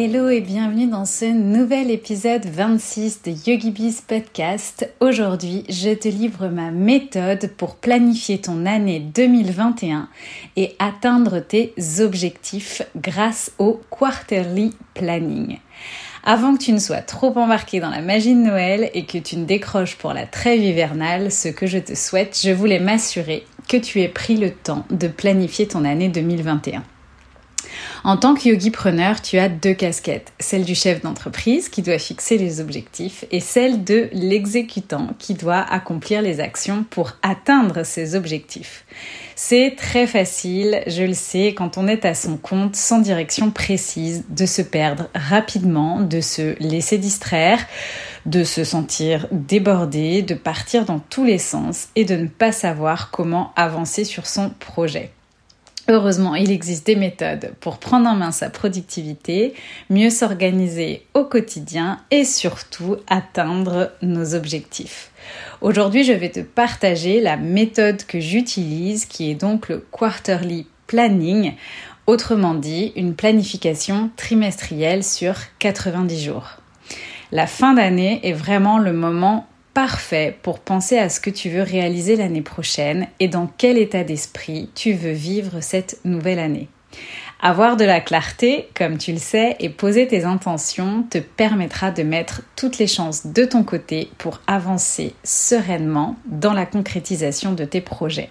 Hello et bienvenue dans ce nouvel épisode 26 de YogiBiz Podcast. Aujourd'hui, je te livre ma méthode pour planifier ton année 2021 et atteindre tes objectifs grâce au quarterly planning. Avant que tu ne sois trop embarqué dans la magie de Noël et que tu ne décroches pour la trêve hivernale, ce que je te souhaite, je voulais m'assurer que tu aies pris le temps de planifier ton année 2021. En tant que yogi-preneur, tu as deux casquettes, celle du chef d'entreprise qui doit fixer les objectifs et celle de l'exécutant qui doit accomplir les actions pour atteindre ses objectifs. C'est très facile, je le sais, quand on est à son compte sans direction précise, de se perdre rapidement, de se laisser distraire, de se sentir débordé, de partir dans tous les sens et de ne pas savoir comment avancer sur son projet. Heureusement, il existe des méthodes pour prendre en main sa productivité, mieux s'organiser au quotidien et surtout atteindre nos objectifs. Aujourd'hui, je vais te partager la méthode que j'utilise qui est donc le quarterly planning, autrement dit une planification trimestrielle sur 90 jours. La fin d'année est vraiment le moment parfait pour penser à ce que tu veux réaliser l'année prochaine et dans quel état d'esprit tu veux vivre cette nouvelle année. Avoir de la clarté, comme tu le sais, et poser tes intentions te permettra de mettre toutes les chances de ton côté pour avancer sereinement dans la concrétisation de tes projets.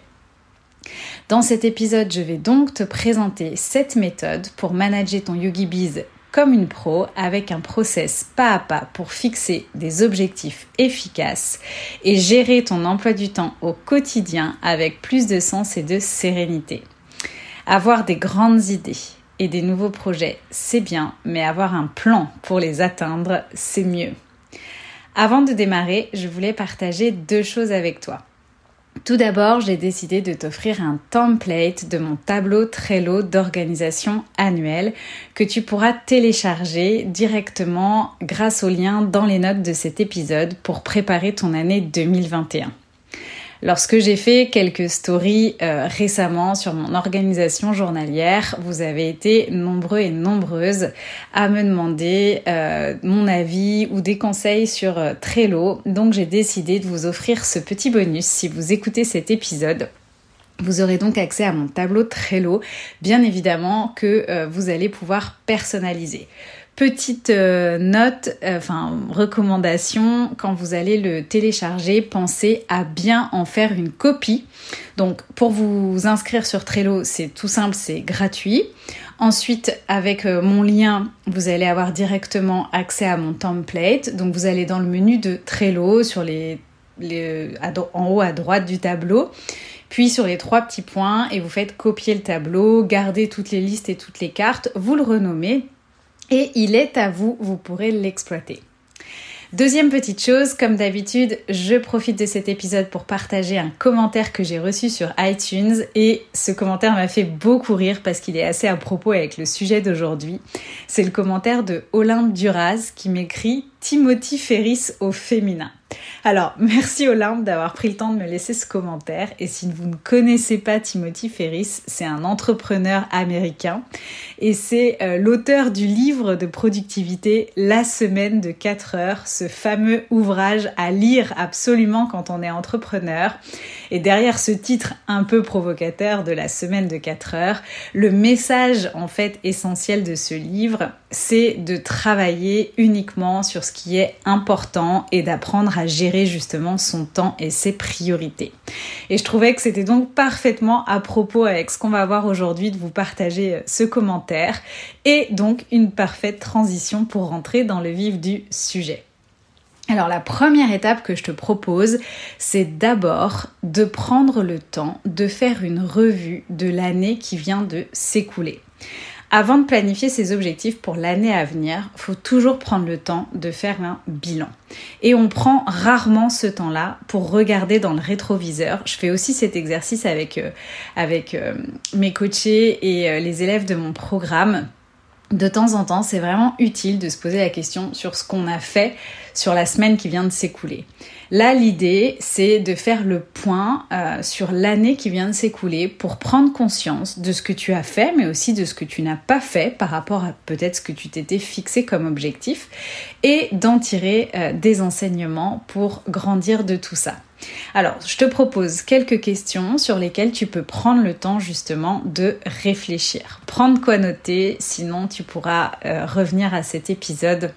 Dans cet épisode, je vais donc te présenter cette méthode pour manager ton Yogi Biz comme une pro avec un process pas à pas pour fixer des objectifs efficaces et gérer ton emploi du temps au quotidien avec plus de sens et de sérénité. Avoir des grandes idées et des nouveaux projets, c'est bien, mais avoir un plan pour les atteindre, c'est mieux. Avant de démarrer, je voulais partager deux choses avec toi. Tout d'abord, j'ai décidé de t'offrir un template de mon tableau Trello d'organisation annuelle que tu pourras télécharger directement grâce au lien dans les notes de cet épisode pour préparer ton année 2021. Lorsque j'ai fait quelques stories euh, récemment sur mon organisation journalière, vous avez été nombreux et nombreuses à me demander euh, mon avis ou des conseils sur euh, Trello. Donc j'ai décidé de vous offrir ce petit bonus si vous écoutez cet épisode. Vous aurez donc accès à mon tableau Trello, bien évidemment que vous allez pouvoir personnaliser. Petite euh, note, euh, enfin recommandation, quand vous allez le télécharger, pensez à bien en faire une copie. Donc pour vous inscrire sur Trello, c'est tout simple, c'est gratuit. Ensuite, avec euh, mon lien, vous allez avoir directement accès à mon template. Donc vous allez dans le menu de Trello sur les, en haut à droite du tableau puis sur les trois petits points et vous faites copier le tableau, garder toutes les listes et toutes les cartes, vous le renommez et il est à vous, vous pourrez l'exploiter. Deuxième petite chose, comme d'habitude, je profite de cet épisode pour partager un commentaire que j'ai reçu sur iTunes et ce commentaire m'a fait beaucoup rire parce qu'il est assez à propos avec le sujet d'aujourd'hui. C'est le commentaire de Olympe Duraz qui m'écrit Timothy Ferris au féminin. Alors, merci Olympe d'avoir pris le temps de me laisser ce commentaire. Et si vous ne connaissez pas Timothy Ferris, c'est un entrepreneur américain et c'est euh, l'auteur du livre de productivité La semaine de 4 heures, ce fameux ouvrage à lire absolument quand on est entrepreneur. Et derrière ce titre un peu provocateur de La semaine de 4 heures, le message en fait essentiel de ce livre, c'est de travailler uniquement sur ce qui est important et d'apprendre à gérer justement son temps et ses priorités. Et je trouvais que c'était donc parfaitement à propos avec ce qu'on va voir aujourd'hui de vous partager euh, ce commentaire et donc une parfaite transition pour rentrer dans le vif du sujet. Alors la première étape que je te propose, c'est d'abord de prendre le temps de faire une revue de l'année qui vient de s'écouler. Avant de planifier ses objectifs pour l'année à venir, il faut toujours prendre le temps de faire un bilan. Et on prend rarement ce temps-là pour regarder dans le rétroviseur. Je fais aussi cet exercice avec, euh, euh, mes coachés et euh, les élèves de mon programme de temps en temps, c'est vraiment utile de se poser la question sur ce qu'on a fait sur la semaine qui vient de s'écouler. Là, l'idée, c'est de faire le point euh, sur l'année qui vient de s'écouler pour prendre conscience de ce que tu as fait, mais aussi de ce que tu n'as pas fait par rapport à peut-être ce que tu t'étais fixé comme objectif, et d'en tirer euh, des enseignements pour grandir de tout ça. Alors, je te propose quelques questions sur lesquelles tu peux prendre le temps justement de réfléchir. Prendre quoi noter, sinon tu pourras euh, revenir à cet épisode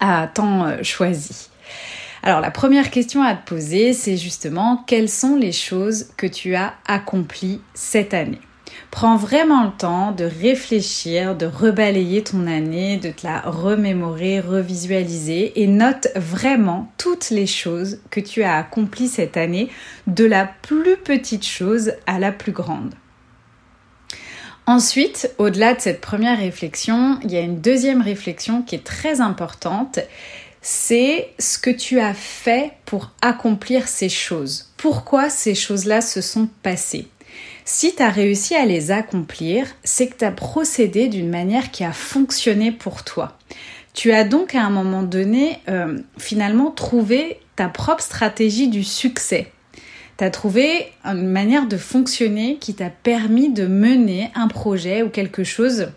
à temps choisi. Alors la première question à te poser, c'est justement quelles sont les choses que tu as accomplies cette année? Prends vraiment le temps de réfléchir, de rebalayer ton année, de te la remémorer, revisualiser et note vraiment toutes les choses que tu as accomplies cette année, de la plus petite chose à la plus grande. Ensuite, au-delà de cette première réflexion, il y a une deuxième réflexion qui est très importante, c'est ce que tu as fait pour accomplir ces choses. Pourquoi ces choses-là se sont passées? Si tu as réussi à les accomplir, c'est que tu as procédé d'une manière qui a fonctionné pour toi. Tu as donc à un moment donné euh, finalement trouvé ta propre stratégie du succès. Tu as trouvé une manière de fonctionner qui t'a permis de mener un projet ou quelque chose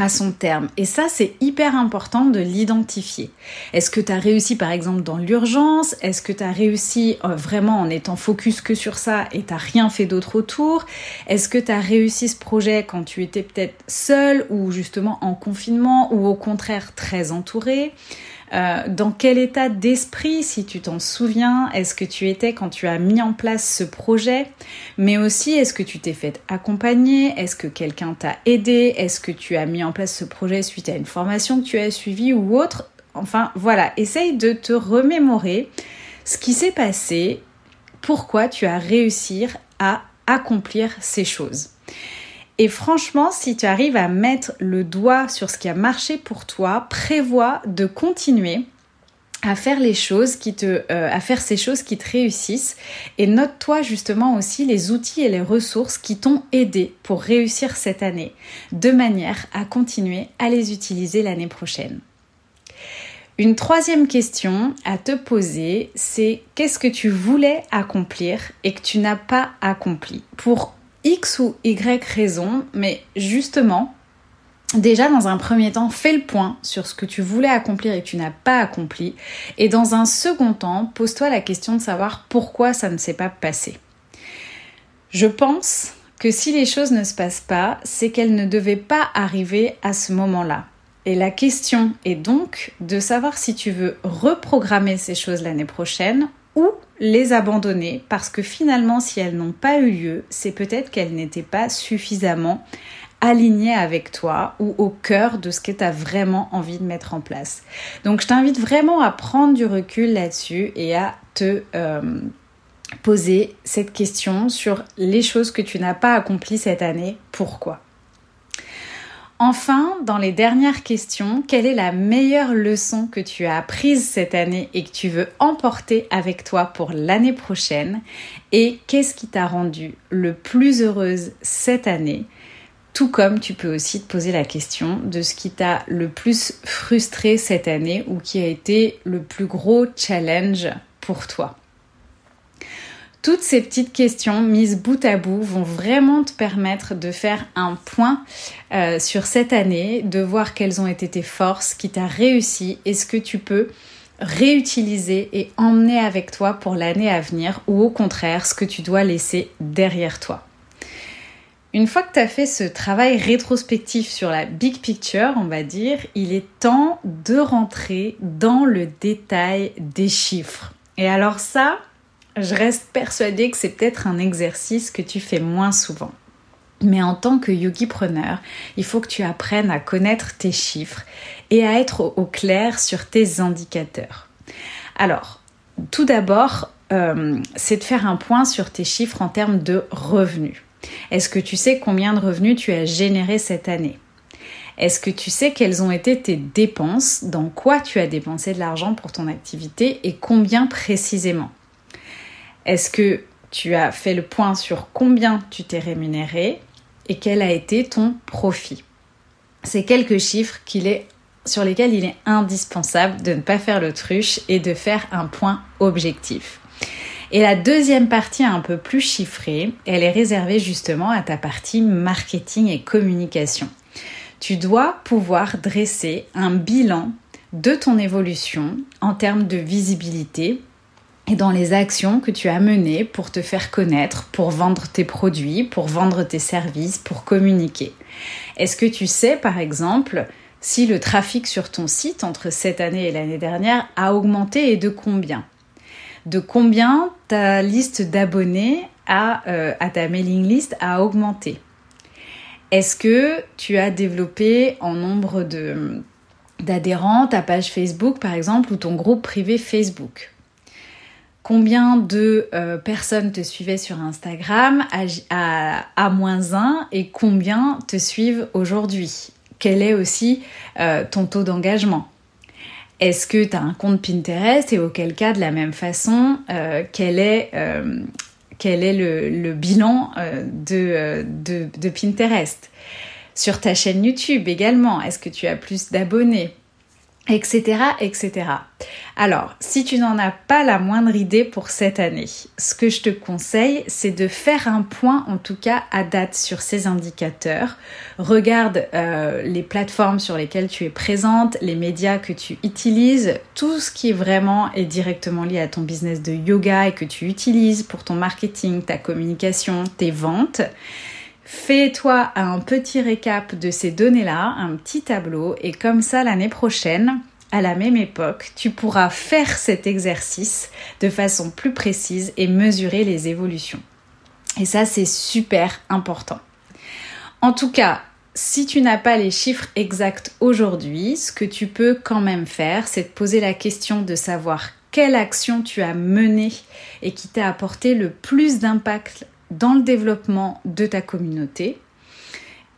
à son terme. Et ça, c'est hyper important de l'identifier. Est-ce que tu as réussi par exemple dans l'urgence? Est-ce que tu as réussi euh, vraiment en étant focus que sur ça et t'as rien fait d'autre autour? Est-ce que tu as réussi ce projet quand tu étais peut-être seul ou justement en confinement ou au contraire très entouré euh, dans quel état d'esprit, si tu t'en souviens, est-ce que tu étais quand tu as mis en place ce projet? Mais aussi, est-ce que tu t'es fait accompagner? Est-ce que quelqu'un t'a aidé? Est-ce que tu as mis en place ce projet suite à une formation que tu as suivie ou autre? Enfin, voilà, essaye de te remémorer ce qui s'est passé, pourquoi tu as réussi à accomplir ces choses. Et franchement, si tu arrives à mettre le doigt sur ce qui a marché pour toi, prévois de continuer à faire les choses qui te euh, faire ces choses qui te réussissent et note-toi justement aussi les outils et les ressources qui t'ont aidé pour réussir cette année de manière à continuer à les utiliser l'année prochaine. Une troisième question à te poser, c'est qu'est-ce que tu voulais accomplir et que tu n'as pas accompli? Pour X ou Y raison, mais justement, déjà dans un premier temps, fais le point sur ce que tu voulais accomplir et que tu n'as pas accompli. Et dans un second temps, pose-toi la question de savoir pourquoi ça ne s'est pas passé. Je pense que si les choses ne se passent pas, c'est qu'elles ne devaient pas arriver à ce moment-là. Et la question est donc de savoir si tu veux reprogrammer ces choses l'année prochaine ou les abandonner. Parce que finalement si elles n'ont pas eu lieu, c'est peut-être qu'elles n'étaient pas suffisamment alignées avec toi ou au cœur de ce que tu as vraiment envie de mettre en place. Donc je t'invite vraiment à prendre du recul là-dessus et à te euh, poser cette question sur les choses que tu n'as pas accomplies cette année, pourquoi? Enfin, dans les dernières questions, quelle est la meilleure leçon que tu as apprise cette année et que tu veux emporter avec toi pour l'année prochaine? Et qu'est-ce qui t'a rendu le plus heureuse cette année? Tout comme tu peux aussi te poser la question de ce qui t'a le plus frustré cette année ou qui a été le plus gros challenge pour toi. Toutes ces petites questions mises bout à bout vont vraiment te permettre de faire un point euh, sur cette année, de voir quelles ont été tes forces, qui t'a réussi et ce que tu peux réutiliser et emmener avec toi pour l'année à venir ou au contraire ce que tu dois laisser derrière toi. Une fois que tu as fait ce travail rétrospectif sur la big picture, on va dire, il est temps de rentrer dans le détail des chiffres. Et alors ça, je reste persuadée que c'est peut-être un exercice que tu fais moins souvent. Mais en tant que yogi-preneur, il faut que tu apprennes à connaître tes chiffres et à être au clair sur tes indicateurs. Alors, tout d'abord, euh, c'est de faire un point sur tes chiffres en termes de revenus. Est-ce que tu sais combien de revenus tu as généré cette année? Est-ce que tu sais quelles ont été tes dépenses? Dans quoi tu as dépensé de l'argent pour ton activité? Et combien précisément? Est-ce que tu as fait le point sur combien tu t'es rémunéré et quel a été ton profit? C'est quelques chiffres sur lesquels il est indispensable de ne pas faire l'autruche et de faire un point objectif. Et la deuxième partie un peu plus chiffrée, elle est réservée justement à ta partie marketing et communication. Tu dois pouvoir dresser un bilan de ton évolution en termes de visibilité et dans les actions que tu as menées pour te faire connaître, pour vendre tes produits, pour vendre tes services, pour communiquer. Est-ce que tu sais par exemple si le trafic sur ton site entre cette année et l'année dernière a augmenté et de combien? De combien ta liste d'abonnés euh, à, ta mailing list a augmenté? Est-ce que tu as développé en nombre d'adhérents ta page Facebook par exemple ou ton groupe privé Facebook? Combien de euh, personnes te suivaient sur Instagram à, moins 1 et combien te suivent aujourd'hui? Quel est aussi euh, ton taux d'engagement? Est-ce que tu as un compte Pinterest et auquel cas, de la même façon, euh, quel est, le, bilan de Pinterest? Sur ta chaîne YouTube également, est-ce que tu as plus d'abonnés? Etc., etc. Alors, si tu n'en as pas la moindre idée pour cette année, ce que je te conseille, c'est de faire un point, en tout cas à date, sur ces indicateurs. Regarde euh, les plateformes sur lesquelles tu es présente, les médias que tu utilises, tout ce qui vraiment est directement lié à ton business de yoga et que tu utilises pour ton marketing, ta communication, tes ventes. Fais-toi un petit récap de ces données-là, un petit tableau, et comme ça l'année prochaine, à la même époque, tu pourras faire cet exercice de façon plus précise et mesurer les évolutions. Et ça, c'est super important. En tout cas, si tu n'as pas les chiffres exacts aujourd'hui, ce que tu peux quand même faire, c'est de poser la question de savoir quelle action tu as menée et qui t'a apporté le plus d'impact dans le développement de ta communauté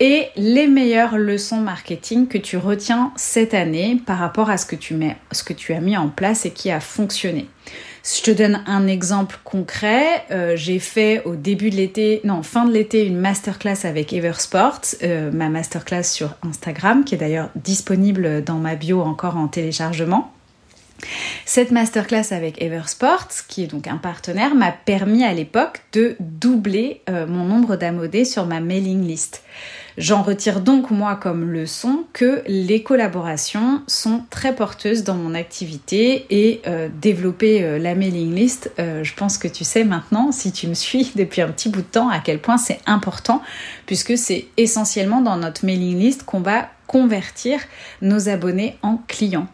et les meilleures leçons marketing que tu retiens cette année par rapport à ce que tu, mets, as mis en place et qui a fonctionné. Je te donne un exemple concret. Euh, j'ai fait au début de l'été, non, fin de l'été, une masterclass avec Eversport, euh, ma masterclass sur Instagram, qui est d'ailleurs disponible dans ma bio encore en téléchargement. Cette masterclass avec Eversport, qui est donc un partenaire, m'a permis à l'époque de doubler euh, mon nombre d'amodés sur ma mailing list. J'en retire donc moi comme leçon que les collaborations sont très porteuses dans mon activité et euh, développer euh, la mailing list, je pense que tu sais maintenant, si tu me suis depuis un petit bout de temps, à quel point c'est important puisque c'est essentiellement dans notre mailing list qu'on va convertir nos abonnés en clients.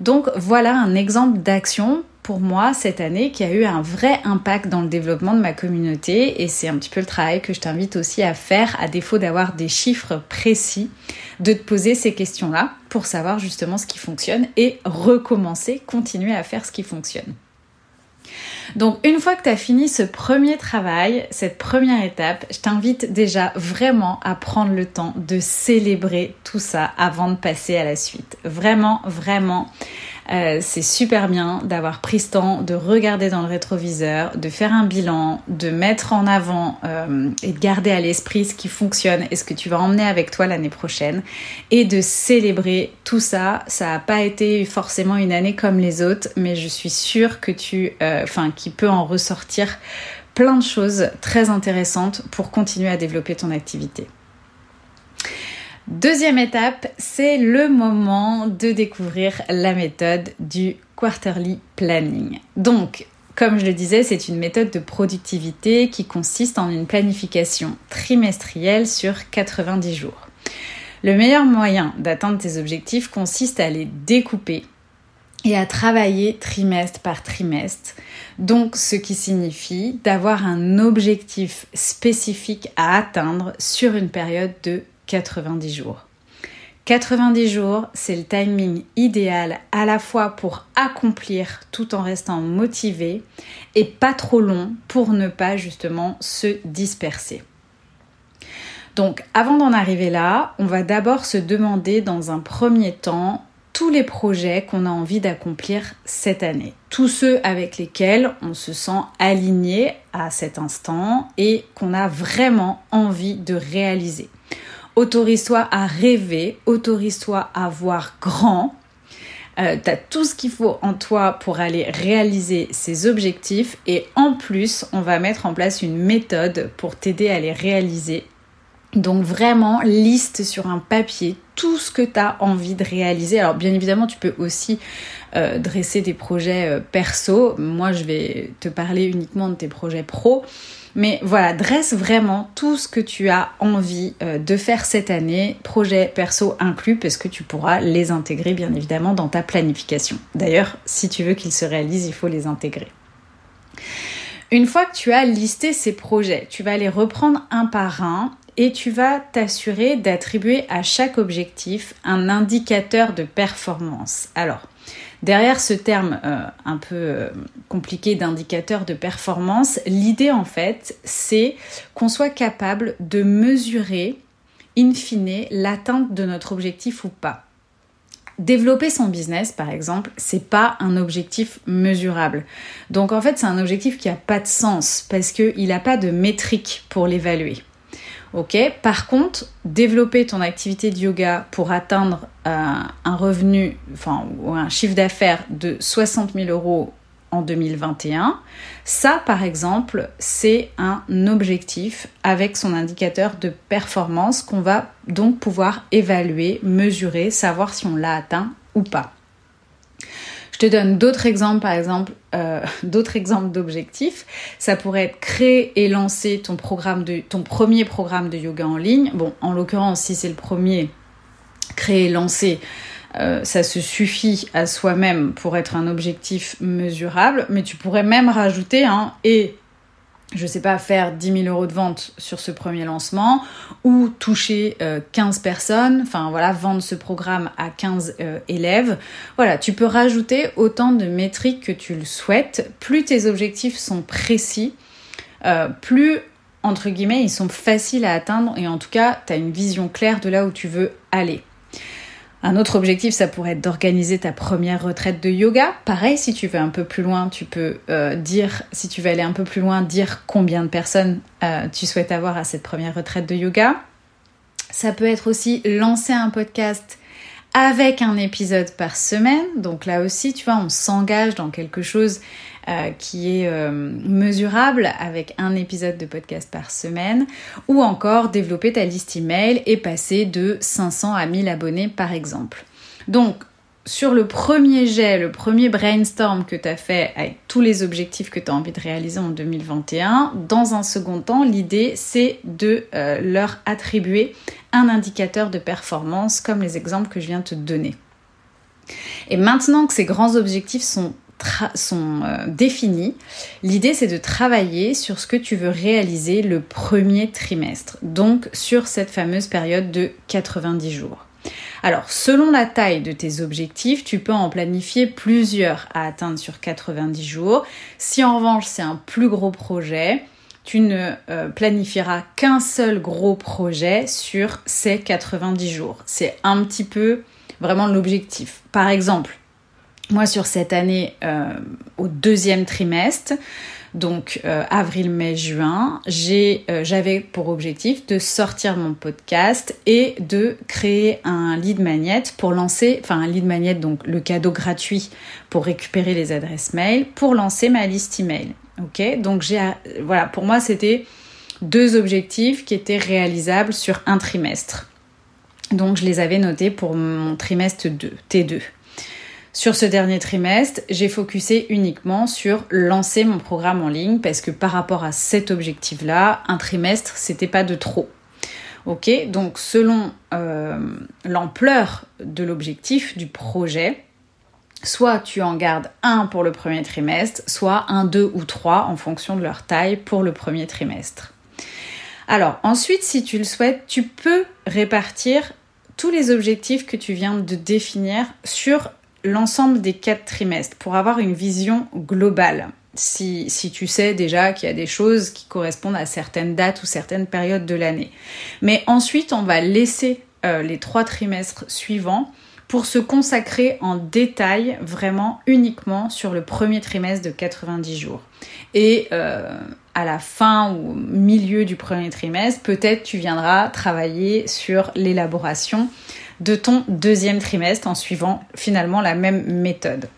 Donc voilà un exemple d'action pour moi cette année qui a eu un vrai impact dans le développement de ma communauté et c'est un petit peu le travail que je t'invite aussi à faire à défaut d'avoir des chiffres précis, de te poser ces questions-là pour savoir justement ce qui fonctionne et recommencer, continuer à faire ce qui fonctionne. Donc une fois que tu as fini ce premier travail, cette première étape, je t'invite déjà vraiment à prendre le temps de célébrer tout ça avant de passer à la suite. Vraiment, vraiment. Euh, c'est super bien d'avoir pris ce temps de regarder dans le rétroviseur, de faire un bilan, de mettre en avant euh, et de garder à l'esprit ce qui fonctionne et ce que tu vas emmener avec toi l'année prochaine et de célébrer tout ça. Ça n'a pas été forcément une année comme les autres, mais je suis sûre que tu, euh, enfin, qui peut en ressortir plein de choses très intéressantes pour continuer à développer ton activité. Deuxième étape, c'est le moment de découvrir la méthode du quarterly planning. Donc, comme je le disais, c'est une méthode de productivité qui consiste en une planification trimestrielle sur 90 jours. Le meilleur moyen d'atteindre tes objectifs consiste à les découper et à travailler trimestre par trimestre. Donc ce qui signifie d'avoir un objectif spécifique à atteindre sur une période de 90 jours. 90 jours, c'est le timing idéal à la fois pour accomplir tout en restant motivé et pas trop long pour ne pas justement se disperser. Donc avant d'en arriver là, on va d'abord se demander dans un premier temps tous les projets qu'on a envie d'accomplir cette année, tous ceux avec lesquels on se sent aligné à cet instant et qu'on a vraiment envie de réaliser. Autorise-toi à rêver, autorise-toi à voir grand. Euh, tu as tout ce qu'il faut en toi pour aller réaliser ces objectifs et en plus, on va mettre en place une méthode pour t'aider à les réaliser. Donc vraiment, liste sur un papier tout ce que tu as envie de réaliser. Alors bien évidemment, tu peux aussi euh, dresser des projets euh, perso. Moi, je vais te parler uniquement de tes projets pro. Mais voilà, dresse vraiment tout ce que tu as envie euh, de faire cette année, projet perso inclus, parce que tu pourras les intégrer bien évidemment dans ta planification. D'ailleurs, si tu veux qu'ils se réalisent, il faut les intégrer. Une fois que tu as listé ces projets, tu vas les reprendre un par un et tu vas t'assurer d'attribuer à chaque objectif un indicateur de performance. Alors, Derrière ce terme euh, un peu euh, compliqué d'indicateur de performance, l'idée en fait, c'est qu'on soit capable de mesurer in fine l'atteinte de notre objectif ou pas. Développer son business, par exemple, c'est pas un objectif mesurable. Donc en fait, c'est un objectif qui a pas de sens parce qu'il n'a pas de métrique pour l'évaluer. Ok. Par contre, développer ton activité de yoga pour atteindre euh, un revenu, enfin, ou un chiffre d'affaires de 60 000 euros en 2021, ça, par exemple, c'est un objectif avec son indicateur de performance qu'on va donc pouvoir évaluer, mesurer, savoir si on l'a atteint ou pas. Donne d'autres exemples, par exemple, euh, d'autres exemples d'objectifs. Ça pourrait être créer et lancer ton programme de, ton premier programme de yoga en ligne. Bon, en l'occurrence, si c'est le premier, créer et lancer, euh, ça se suffit à soi-même pour être un objectif mesurable, mais tu pourrais même rajouter un et je sais pas, faire 10 000 euros de vente sur ce premier lancement ou toucher 15 euh, personnes, enfin voilà, vendre ce programme à 15 euh, élèves. Voilà, tu peux rajouter autant de métriques que tu le souhaites. Plus tes objectifs sont précis, euh, plus, entre guillemets, ils sont faciles à atteindre et en tout cas, tu as une vision claire de là où tu veux aller. Un autre objectif, ça pourrait être d'organiser ta première retraite de yoga. Pareil, si tu veux un peu plus loin, tu peux euh, dire, si tu veux aller un peu plus loin, dire combien de personnes euh, tu souhaites avoir à cette première retraite de yoga. Ça peut être aussi lancer un podcast avec un épisode par semaine. Donc là aussi, tu vois, on s'engage dans quelque chose euh, qui est euh, mesurable avec un épisode de podcast par semaine, ou encore développer ta liste email et passer de 500 à 1000 abonnés par exemple. Donc, sur le premier jet, le premier brainstorm que tu as fait avec tous les objectifs que tu as envie de réaliser en 2021, dans un second temps, l'idée c'est de euh, leur attribuer un indicateur de performance comme les exemples que je viens de te donner. Et maintenant que ces grands objectifs sont sont euh, définis. L'idée, c'est de travailler sur ce que tu veux réaliser le premier trimestre, donc sur cette fameuse période de 90 jours. Alors, selon la taille de tes objectifs, tu peux en planifier plusieurs à atteindre sur 90 jours. Si en revanche c'est un plus gros projet, tu ne euh, planifieras qu'un seul gros projet sur ces 90 jours. C'est un petit peu vraiment l'objectif. Par exemple, moi, sur cette année, euh, au deuxième trimestre, donc euh, avril, mai, juin, euh, j'avais pour objectif de sortir mon podcast et de créer un lead magnet pour lancer, enfin un lead magnet, donc le cadeau gratuit pour récupérer les adresses mail, pour lancer ma liste email. Ok, donc j'ai, voilà, pour moi c'était deux objectifs qui étaient réalisables sur un trimestre. Donc je les avais notés pour mon trimestre 2, T2. Sur ce dernier trimestre, j'ai focusé uniquement sur lancer mon programme en ligne parce que par rapport à cet objectif-là, un trimestre, c'était pas de trop. Ok, donc selon euh, l'ampleur de l'objectif du projet, soit tu en gardes un pour le premier trimestre, soit un, deux ou trois en fonction de leur taille pour le premier trimestre. Alors ensuite, si tu le souhaites, tu peux répartir tous les objectifs que tu viens de définir sur l'ensemble des quatre trimestres pour avoir une vision globale. Si, si tu sais déjà qu'il y a des choses qui correspondent à certaines dates ou certaines périodes de l'année. Mais ensuite, on va laisser euh, les trois trimestres suivants pour se consacrer en détail vraiment uniquement sur le premier trimestre de 90 jours. Et euh, à la fin ou milieu du premier trimestre, peut-être tu viendras travailler sur l'élaboration de ton deuxième trimestre en suivant finalement la même méthode.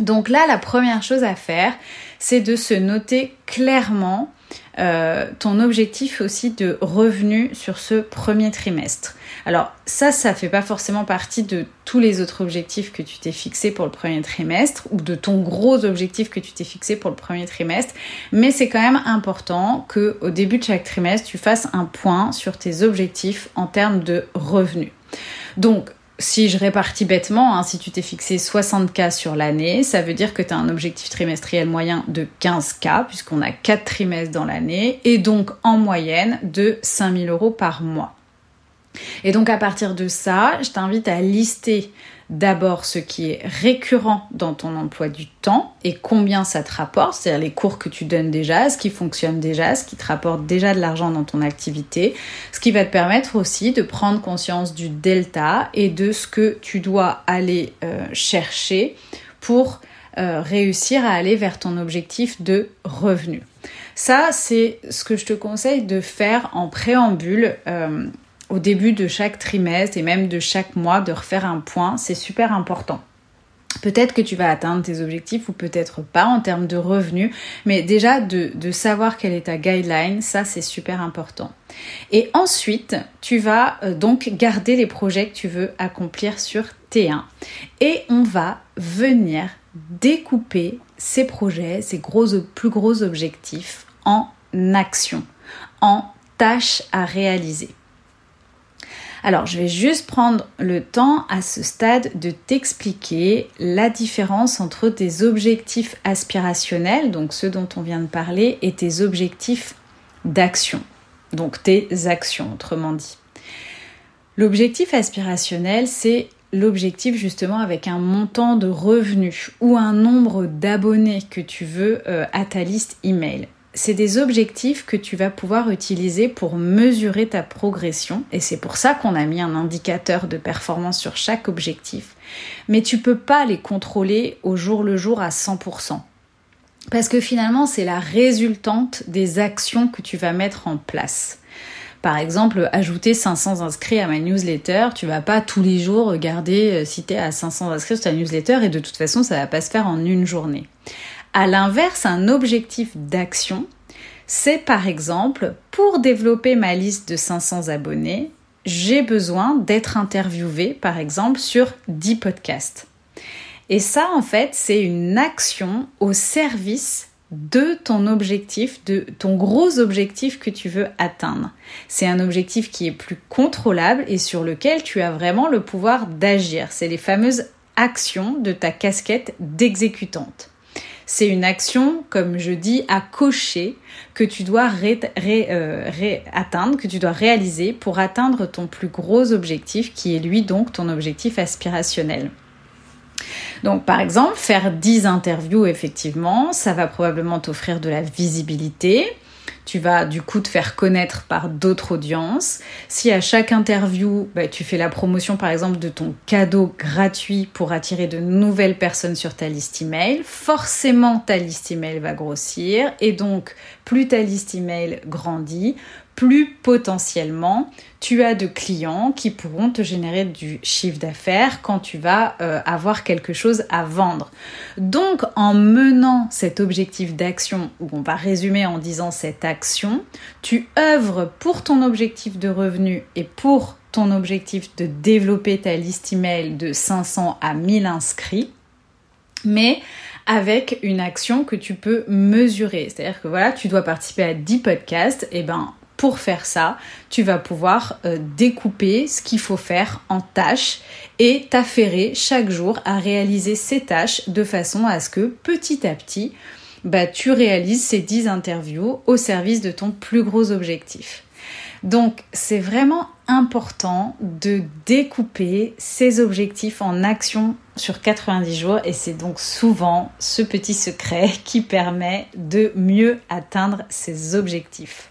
Donc là, la première chose à faire, c'est de se noter clairement euh, ton objectif aussi de revenu sur ce premier trimestre. Alors ça, ça fait pas forcément partie de tous les autres objectifs que tu t'es fixé pour le premier trimestre ou de ton gros objectif que tu t'es fixé pour le premier trimestre, mais c'est quand même important que au début de chaque trimestre, tu fasses un point sur tes objectifs en termes de revenus. Donc, si je répartis bêtement, hein, si tu t'es fixé 60K sur l'année, ça veut dire que tu as un objectif trimestriel moyen de 15K, puisqu'on a 4 trimestres dans l'année, et donc en moyenne de 5000 euros par mois. Et donc à partir de ça, je t'invite à lister d'abord ce qui est récurrent dans ton emploi du temps et combien ça te rapporte, c'est-à-dire les cours que tu donnes déjà, ce qui fonctionne déjà, ce qui te rapporte déjà de l'argent dans ton activité, ce qui va te permettre aussi de prendre conscience du delta et de ce que tu dois aller euh, chercher pour euh, réussir à aller vers ton objectif de revenu. Ça, c'est ce que je te conseille de faire en préambule. Euh, au début de chaque trimestre et même de chaque mois de refaire un point, c'est super important. Peut-être que tu vas atteindre tes objectifs ou peut-être pas en termes de revenus, mais déjà de, savoir quelle est ta guideline, ça c'est super important. Et ensuite, tu vas euh, donc garder les projets que tu veux accomplir sur T1 et on va venir découper ces projets, ces plus gros objectifs en actions, en tâches à réaliser. Alors, je vais juste prendre le temps à ce stade de t'expliquer la différence entre tes objectifs aspirationnels, donc ceux dont on vient de parler, et tes objectifs d'action, donc tes actions, autrement dit. L'objectif aspirationnel, c'est l'objectif justement avec un montant de revenus ou un nombre d'abonnés que tu veux euh, à ta liste email c'est des objectifs que tu vas pouvoir utiliser pour mesurer ta progression et c'est pour ça qu'on a mis un indicateur de performance sur chaque objectif. Mais tu peux pas les contrôler au jour le jour à 100%. Parce que finalement, c'est la résultante des actions que tu vas mettre en place. Par exemple, ajouter 500 inscrits à ma newsletter, tu vas pas tous les jours regarder euh, si tu es à 500 inscrits sur ta newsletter et de toute façon, ça va pas se faire en une journée. À l'inverse, un objectif d'action, c'est par exemple, pour développer ma liste de 500 abonnés, j'ai besoin d'être interviewé, par exemple, sur 10 podcasts. Et ça, en fait, c'est une action au service de ton objectif, de ton gros objectif que tu veux atteindre. C'est un objectif qui est plus contrôlable et sur lequel tu as vraiment le pouvoir d'agir. C'est les fameuses actions de ta casquette d'exécutante. C'est une action, comme je dis, à cocher que tu dois euh, atteindre, que tu dois réaliser pour atteindre ton plus gros objectif, qui est lui donc ton objectif aspirationnel. Donc par exemple, faire 10 interviews, effectivement, ça va probablement t'offrir de la visibilité, tu vas du coup te faire connaître par d'autres audiences. Si à chaque interview, bah, tu fais la promotion par exemple de ton cadeau gratuit pour attirer de nouvelles personnes sur ta liste email, forcément ta liste email va grossir et donc plus ta liste email grandit, plus potentiellement tu as de clients qui pourront te générer du chiffre d'affaires quand tu vas euh, avoir quelque chose à vendre. Donc en menant cet objectif d'action, où on va résumer en disant cette action, tu œuvres pour ton objectif de revenu et pour ton objectif de développer ta liste email de 500 à 1000 inscrits, mais avec une action que tu peux mesurer. C'est-à-dire que voilà, tu dois participer à 10 podcasts, et ben pour faire ça, tu vas pouvoir euh, découper ce qu'il faut faire en tâches et t'affairer chaque jour à réaliser ces tâches de façon à ce que petit à petit, bah, tu réalises ces 10 interviews au service de ton plus gros objectif. Donc c'est vraiment important de découper ses objectifs en actions sur 90 jours et c'est donc souvent ce petit secret qui permet de mieux atteindre ses objectifs.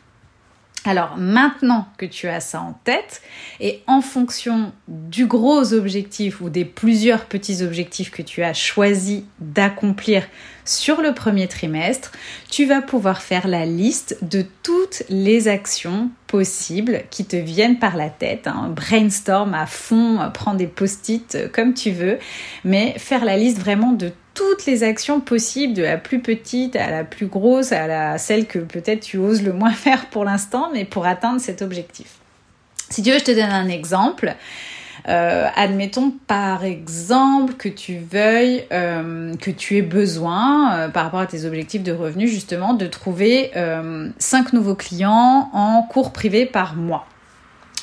Alors maintenant que tu as ça en tête, et en fonction du gros objectif ou des plusieurs petits objectifs que tu as choisi d'accomplir sur le premier trimestre, tu vas pouvoir faire la liste de toutes les actions possibles qui te viennent par la tête. Hein. Brainstorm à fond, prends des post-it comme tu veux, mais faire la liste vraiment de toutes les actions possibles, de la plus petite à la plus grosse, à la, celle que peut-être tu oses le moins faire pour l'instant, mais pour atteindre cet objectif. Si tu veux, je te donne un exemple. Euh, admettons par exemple que tu veuilles, euh, que tu aies besoin euh, par rapport à tes objectifs de revenus justement de trouver 5 nouveaux clients en cours privé par mois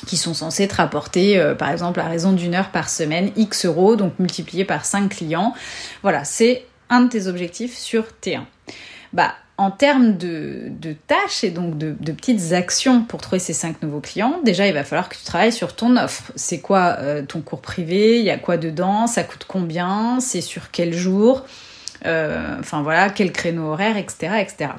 qui sont censés te rapporter par exemple à raison d'une heure par semaine X euros, donc multiplié par 5 clients. Voilà, c'est un de tes objectifs sur T1. Bah, en termes de, tâches et donc de, petites actions pour trouver ces cinq nouveaux clients, déjà il va falloir que tu travailles sur ton offre. C'est quoi euh, ton cours privé? Il y a quoi dedans? Ça coûte combien? C'est sur quel jour? Euh, Enfin voilà, quel créneau horaire, etc., etc.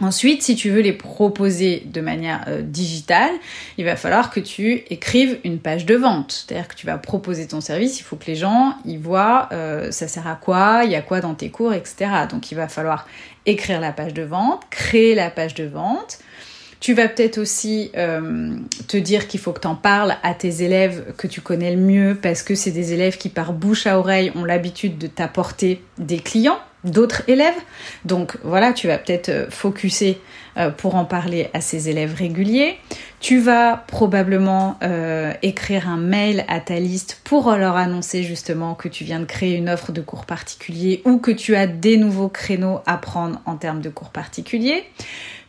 Ensuite, si tu veux les proposer de manière euh, digitale, il va falloir que tu écrives une page de vente. C'est-à-dire que tu vas proposer ton service, il faut que les gens y voient ça sert à quoi, il y a quoi dans tes cours, etc. Donc il va falloir écrire la page de vente, créer la page de vente. Tu vas peut-être aussi euh, te dire qu'il faut que tu en parles à tes élèves que tu connais le mieux parce que c'est des élèves qui par bouche à oreille ont l'habitude de t'apporter des clients, d'autres élèves. Donc voilà, tu vas peut-être euh, focuser euh, pour en parler à ces élèves réguliers. Tu vas probablement euh, écrire un mail à ta liste pour leur annoncer justement que tu viens de créer une offre de cours particulier ou que tu as des nouveaux créneaux à prendre en termes de cours particuliers.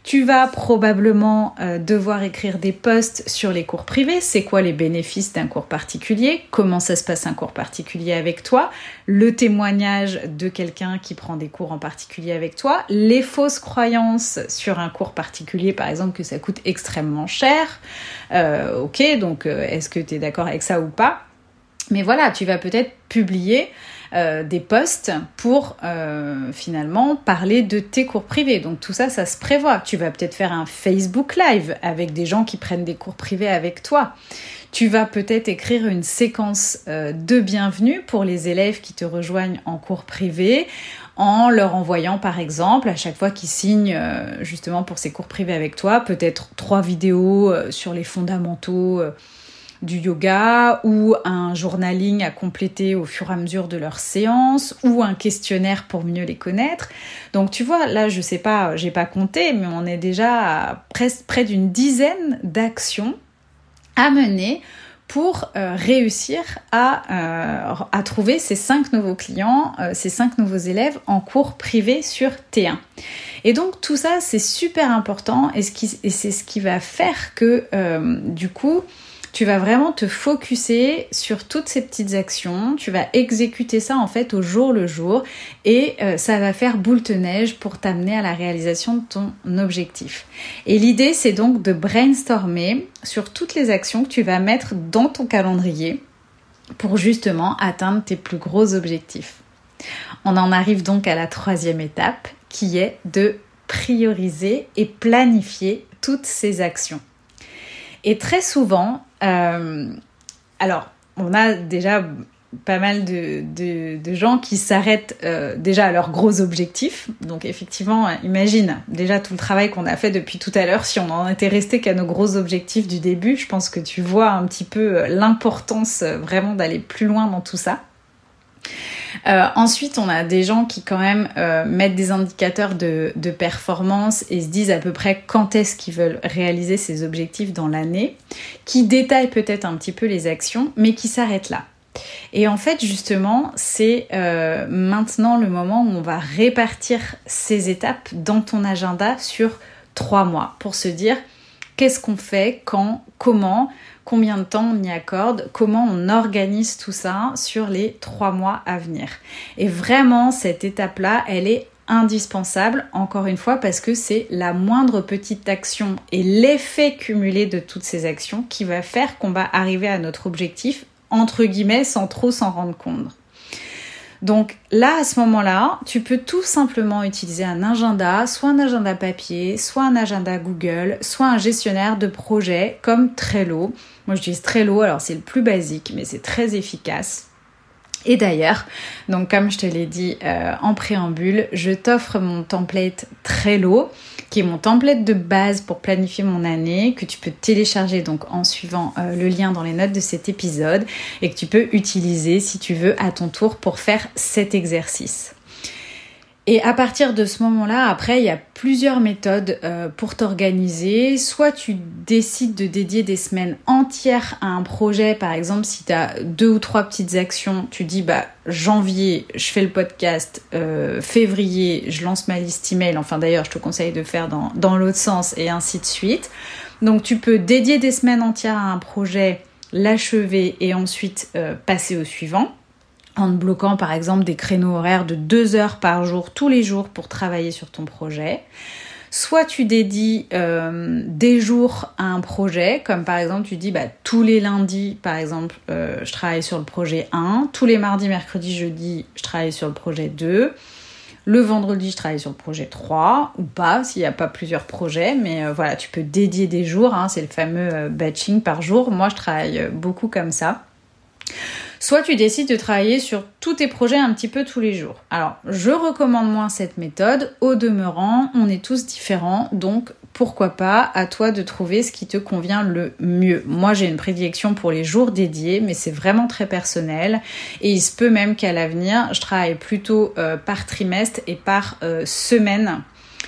Tu vas probablement euh, devoir écrire des posts sur les cours privés. C'est quoi les bénéfices d'un cours particulier? Comment ça se passe un cours particulier avec toi? Le témoignage de quelqu'un qui prend des cours en particulier avec toi? Les fausses croyances sur un cours particulier, par exemple que ça coûte extrêmement cher. Euh, ok, donc euh, est-ce que tu es d'accord avec ça ou pas? Mais voilà, tu vas peut-être publier euh, des posts pour euh, finalement parler de tes cours privés. Donc tout ça, ça se prévoit. Tu vas peut-être faire un Facebook Live avec des gens qui prennent des cours privés avec toi. Tu vas peut-être écrire une séquence euh, de bienvenue pour les élèves qui te rejoignent en cours privé en leur envoyant par exemple à chaque fois qu'ils signent justement pour ces cours privés avec toi peut-être trois vidéos sur les fondamentaux du yoga ou un journaling à compléter au fur et à mesure de leur séance ou un questionnaire pour mieux les connaître. Donc tu vois, là je sais pas, j'ai pas compté, mais on est déjà à près d'une dizaine d'actions à mener pour euh, réussir à, euh, à, trouver ces cinq nouveaux clients, euh, ces cinq nouveaux élèves en cours privé sur T1. Et donc tout ça c'est super important et c'est ce qui va faire que du coup tu vas vraiment te focuser sur toutes ces petites actions, tu vas exécuter ça en fait au jour le jour et euh, ça va faire boule de neige pour t'amener à la réalisation de ton objectif. Et l'idée c'est donc de brainstormer sur toutes les actions que tu vas mettre dans ton calendrier pour justement atteindre tes plus gros objectifs. On en arrive donc à la troisième étape qui est de prioriser et planifier toutes ces actions. Et très souvent, alors, on a déjà pas mal de, de, gens qui s'arrêtent euh, déjà à leurs gros objectifs. Donc effectivement, imagine déjà tout le travail qu'on a fait depuis tout à l'heure. Si on en était resté qu'à nos gros objectifs du début, je pense que tu vois un petit peu euh, l'importance vraiment d'aller plus loin dans tout ça. Euh, ensuite, on a des gens qui quand même euh, mettent des indicateurs de, performance et se disent à peu près quand est-ce qu'ils veulent réaliser ces objectifs dans l'année, qui détaillent peut-être un petit peu les actions, mais qui s'arrêtent là. Et en fait, justement, c'est euh, maintenant le moment où on va répartir ces étapes dans ton agenda sur trois mois pour se dire qu'est-ce qu'on fait, quand, comment, combien de temps on y accorde, comment on organise tout ça sur les trois mois à venir. Et vraiment, cette étape-là, elle est indispensable, encore une fois, parce que c'est la moindre petite action et l'effet cumulé de toutes ces actions qui va faire qu'on va arriver à notre objectif, entre guillemets, sans trop s'en rendre compte. Donc là, à ce moment-là, tu peux tout simplement utiliser un agenda, soit un agenda papier, soit un agenda Google, soit un gestionnaire de projet comme Trello. Moi, j'utilise Trello, alors c'est le plus basique, mais c'est très efficace. Et d'ailleurs, donc comme je te l'ai dit euh, en préambule, je t'offre mon template Trello qui est mon template de base pour planifier mon année, que tu peux télécharger donc en suivant euh, le lien dans les notes de cet épisode et que tu peux utiliser si tu veux à ton tour pour faire cet exercice. Et à partir de ce moment-là, après, il y a plusieurs méthodes euh, pour t'organiser. Soit tu décides de dédier des semaines entières à un projet. Par exemple, si tu as deux ou trois petites actions, tu dis, bah, janvier, je fais le podcast. Euh, février, je lance ma liste email. Enfin, d'ailleurs, je te conseille de faire dans, l'autre sens et ainsi de suite. Donc, tu peux dédier des semaines entières à un projet, l'achever et ensuite euh, passer au suivant en bloquant par exemple des créneaux horaires de deux heures par jour tous les jours pour travailler sur ton projet. Soit tu dédies euh, des jours à un projet, comme par exemple tu dis bah, tous les lundis par exemple euh, je travaille sur le projet 1, tous les mardis, mercredis, jeudi je travaille sur le projet 2, le vendredi je travaille sur le projet 3 ou pas s'il n'y a pas plusieurs projets, mais euh, voilà tu peux dédier des jours, hein, c'est le fameux batching par jour, moi je travaille beaucoup comme ça. Soit tu décides de travailler sur tous tes projets un petit peu tous les jours. Alors, je recommande moins cette méthode. Au demeurant, on est tous différents, donc pourquoi pas à toi de trouver ce qui te convient le mieux. Moi, j'ai une prédilection pour les jours dédiés, mais c'est vraiment très personnel. Et il se peut même qu'à l'avenir, je travaille plutôt euh, par trimestre et par euh, semaine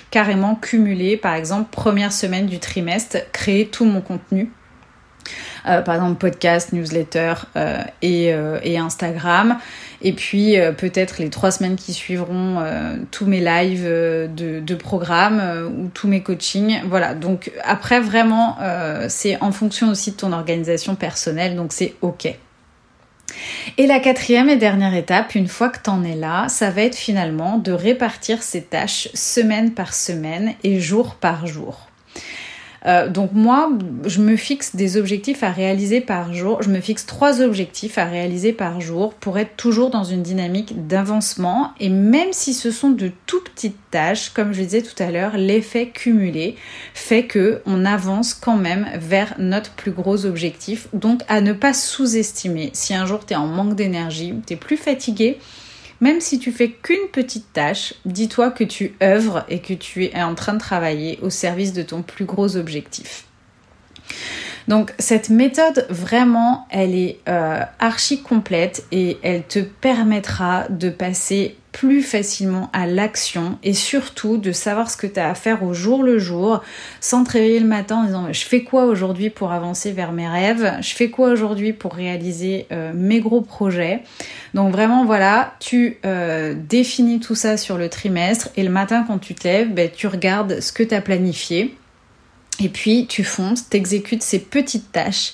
carrément cumulé. Par exemple, première semaine du trimestre, créer tout mon contenu euh, par exemple podcast, newsletter euh, euh, et, Instagram. Et puis peut-être les trois semaines qui suivront tous mes lives de, de programme ou tous mes coachings. Voilà, donc après vraiment c'est en fonction aussi de ton organisation personnelle, donc c'est ok. Et la quatrième et dernière étape, une fois que tu en es là, ça va être finalement de répartir ces tâches semaine par semaine et jour par jour. Euh, donc moi, je me fixe des objectifs à réaliser par jour. Je me fixe trois objectifs à réaliser par jour pour être toujours dans une dynamique d'avancement. Et même si ce sont de tout petites tâches, comme je disais tout à l'heure, l'effet cumulé fait que on avance quand même vers notre plus gros objectif. Donc à ne pas sous-estimer. Si un jour tu es en manque d'énergie, tu es plus fatigué, même si tu fais qu'une petite tâche, dis-toi que tu œuvres et que tu es en train de travailler au service de ton plus gros objectif. Donc cette méthode vraiment, elle est euh, archi complète et elle te permettra de passer plus facilement à l'action et surtout de savoir ce que tu as à faire au jour le jour sans te réveiller le matin en disant je fais quoi aujourd'hui pour avancer vers mes rêves, je fais quoi aujourd'hui pour réaliser euh, mes gros projets? Donc vraiment voilà, tu euh, définis tout ça sur le trimestre et le matin quand tu te lèves, ben, tu regardes ce que tu as planifié et puis tu fonces, t'exécutes ces petites tâches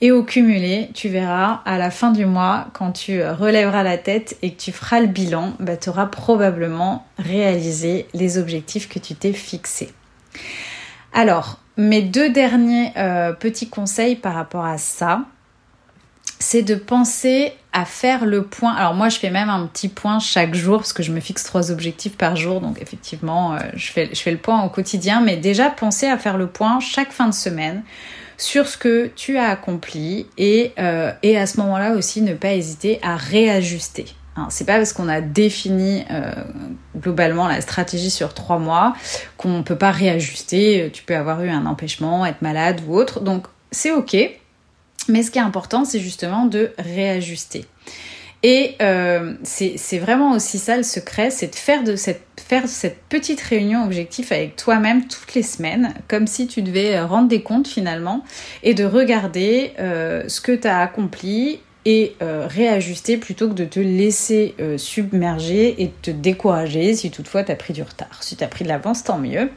et au cumulé, tu verras à la fin du mois, quand tu relèveras la tête et que tu feras le bilan, bah, tu auras probablement réalisé les objectifs que tu t'es fixés. Alors, mes deux derniers euh, petits conseils par rapport à ça, c'est de penser à faire le point. Alors moi, je fais même un petit point chaque jour parce que je me fixe trois objectifs par jour. Donc effectivement, euh, je, fais, je fais le point au quotidien. Mais déjà, penser à faire le point chaque fin de semaine sur ce que tu as accompli et, euh, et à ce moment-là aussi ne pas hésiter à réajuster. Hein, c'est pas parce qu'on a défini euh, globalement la stratégie sur trois mois qu'on ne peut pas réajuster. Tu peux avoir eu un empêchement, être malade ou autre. Donc c'est ok. Mais ce qui est important, c'est justement de réajuster. Et euh, c'est vraiment aussi ça le secret, c'est de faire, de cette, faire cette petite réunion objectif avec toi-même toutes les semaines, comme si tu devais euh, rendre des comptes finalement, et de regarder euh, ce que tu as accompli et réajuster plutôt que de te laisser submerger et te décourager si toutefois tu as pris du retard. Si tu as pris de l'avance, tant mieux.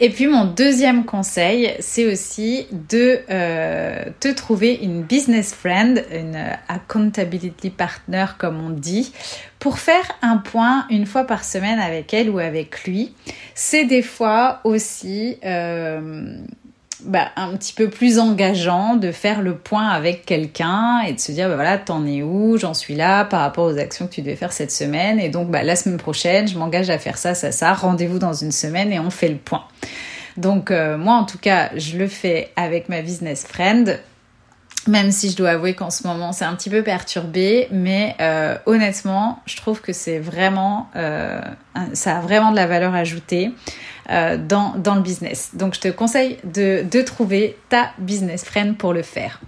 Et puis mon deuxième conseil, c'est aussi de euh, te trouver une business friend, une accountability partner comme on dit, pour faire un point une fois par semaine avec elle ou avec lui. C'est des fois aussi euh, bah, un petit peu plus engageant de faire le point avec quelqu'un et de se dire bah voilà t'en es où? J'en suis là par rapport aux actions que tu devais faire cette semaine. Et donc bah, la semaine prochaine je m'engage à faire ça ça ça. Rendez-vous dans une semaine et on fait le point. Donc euh, moi en tout cas je le fais avec ma business friend même si je dois avouer qu'en ce moment c'est un petit peu perturbé, mais euh, honnêtement, je trouve que c'est vraiment, euh, ça a vraiment de la valeur ajoutée. Euh, dans, le business. Donc je te conseille de, de trouver ta business friend pour le faire.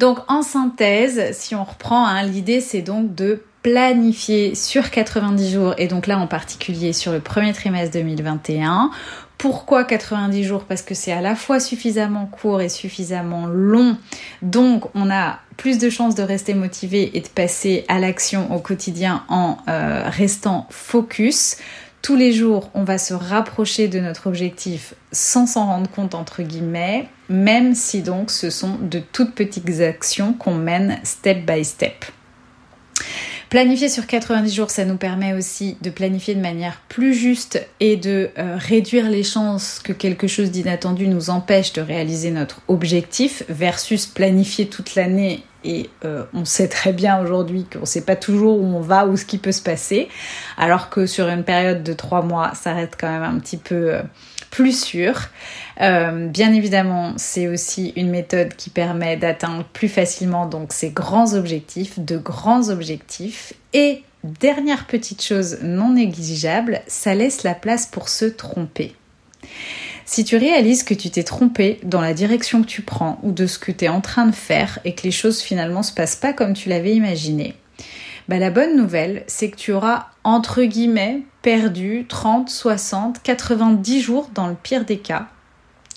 Donc en synthèse, si on reprend, hein, l'idée c'est donc de planifier sur 90 jours et donc là en particulier sur le premier trimestre 2021. Pourquoi 90 jours? Parce que c'est à la fois suffisamment court et suffisamment long. Donc on a plus de chances de rester motivé et de passer à l'action au quotidien en euh, restant focus tous les jours, on va se rapprocher de notre objectif sans s'en rendre compte, entre guillemets, même si donc ce sont de toutes petites actions qu'on mène step by step. Planifier sur 90 jours, ça nous permet aussi de planifier de manière plus juste et de euh, réduire les chances que quelque chose d'inattendu nous empêche de réaliser notre objectif versus planifier toute l'année et euh, on sait très bien aujourd'hui qu'on ne sait pas toujours où on va ou ce qui peut se passer, alors que sur une période de trois mois, ça reste quand même un petit peu euh, plus sûr. Euh, bien évidemment, c'est aussi une méthode qui permet d'atteindre plus facilement donc ces grands objectifs, de grands objectifs. Et dernière petite chose non négligeable, ça laisse la place pour se tromper. Si tu réalises que tu t'es trompé dans la direction que tu prends ou de ce que tu es en train de faire et que les choses finalement se passent pas comme tu l'avais imaginé, bah la bonne nouvelle, c'est que tu auras entre guillemets perdu 30, 60, 90 jours dans le pire des cas.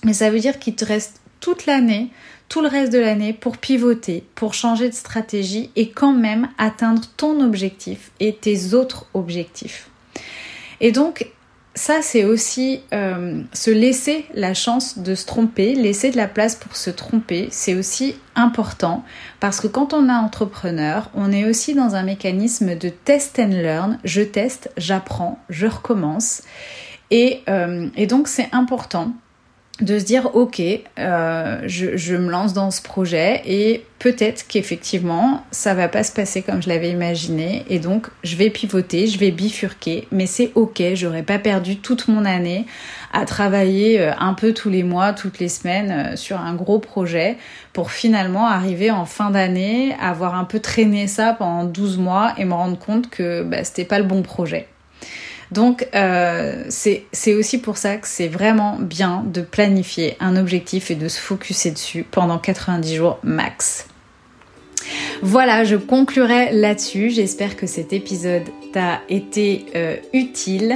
Mais ça veut dire qu'il te reste toute l'année, tout le reste de l'année pour pivoter, pour changer de stratégie et quand même atteindre ton objectif et tes autres objectifs. Et donc, ça, c'est aussi euh, se laisser la chance de se tromper, laisser de la place pour se tromper. C'est aussi important parce que quand on est entrepreneur, on est aussi dans un mécanisme de test and learn. Je teste, j'apprends, je recommence. Et, euh, et donc, c'est important de se dire ok euh, je, me lance dans ce projet et peut-être qu'effectivement ça va pas se passer comme je l'avais imaginé et donc je vais pivoter je vais bifurquer mais c'est ok j'aurais pas perdu toute mon année à travailler euh, un peu tous les mois toutes les semaines euh, sur un gros projet pour finalement arriver en fin d'année avoir un peu traîné ça pendant 12 mois et me rendre compte que bah, c'était pas le bon projet donc euh, c'est aussi pour ça que c'est vraiment bien de planifier un objectif et de se focuser dessus pendant 90 jours max. Voilà, je conclurai là-dessus. J'espère que cet épisode t'a été euh, utile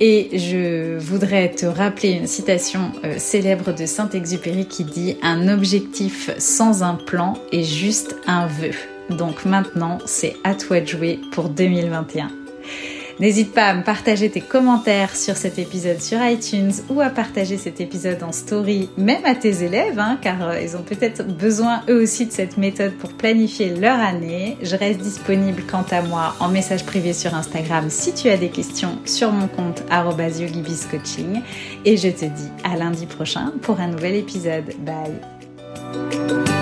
et je voudrais te rappeler une citation euh, célèbre de Saint-Exupéry qui dit Un objectif sans un plan est juste un vœu. Donc maintenant, c'est à toi de jouer pour 2021. N'hésite pas à me partager tes commentaires sur cet épisode sur iTunes ou à partager cet épisode en story, même à tes élèves, hein, car euh, ils ont peut-être besoin eux aussi de cette méthode pour planifier leur année. Je reste disponible quant à moi en message privé sur Instagram si tu as des questions sur mon compte yogibiscoaching. Et je te dis à lundi prochain pour un nouvel épisode. Bye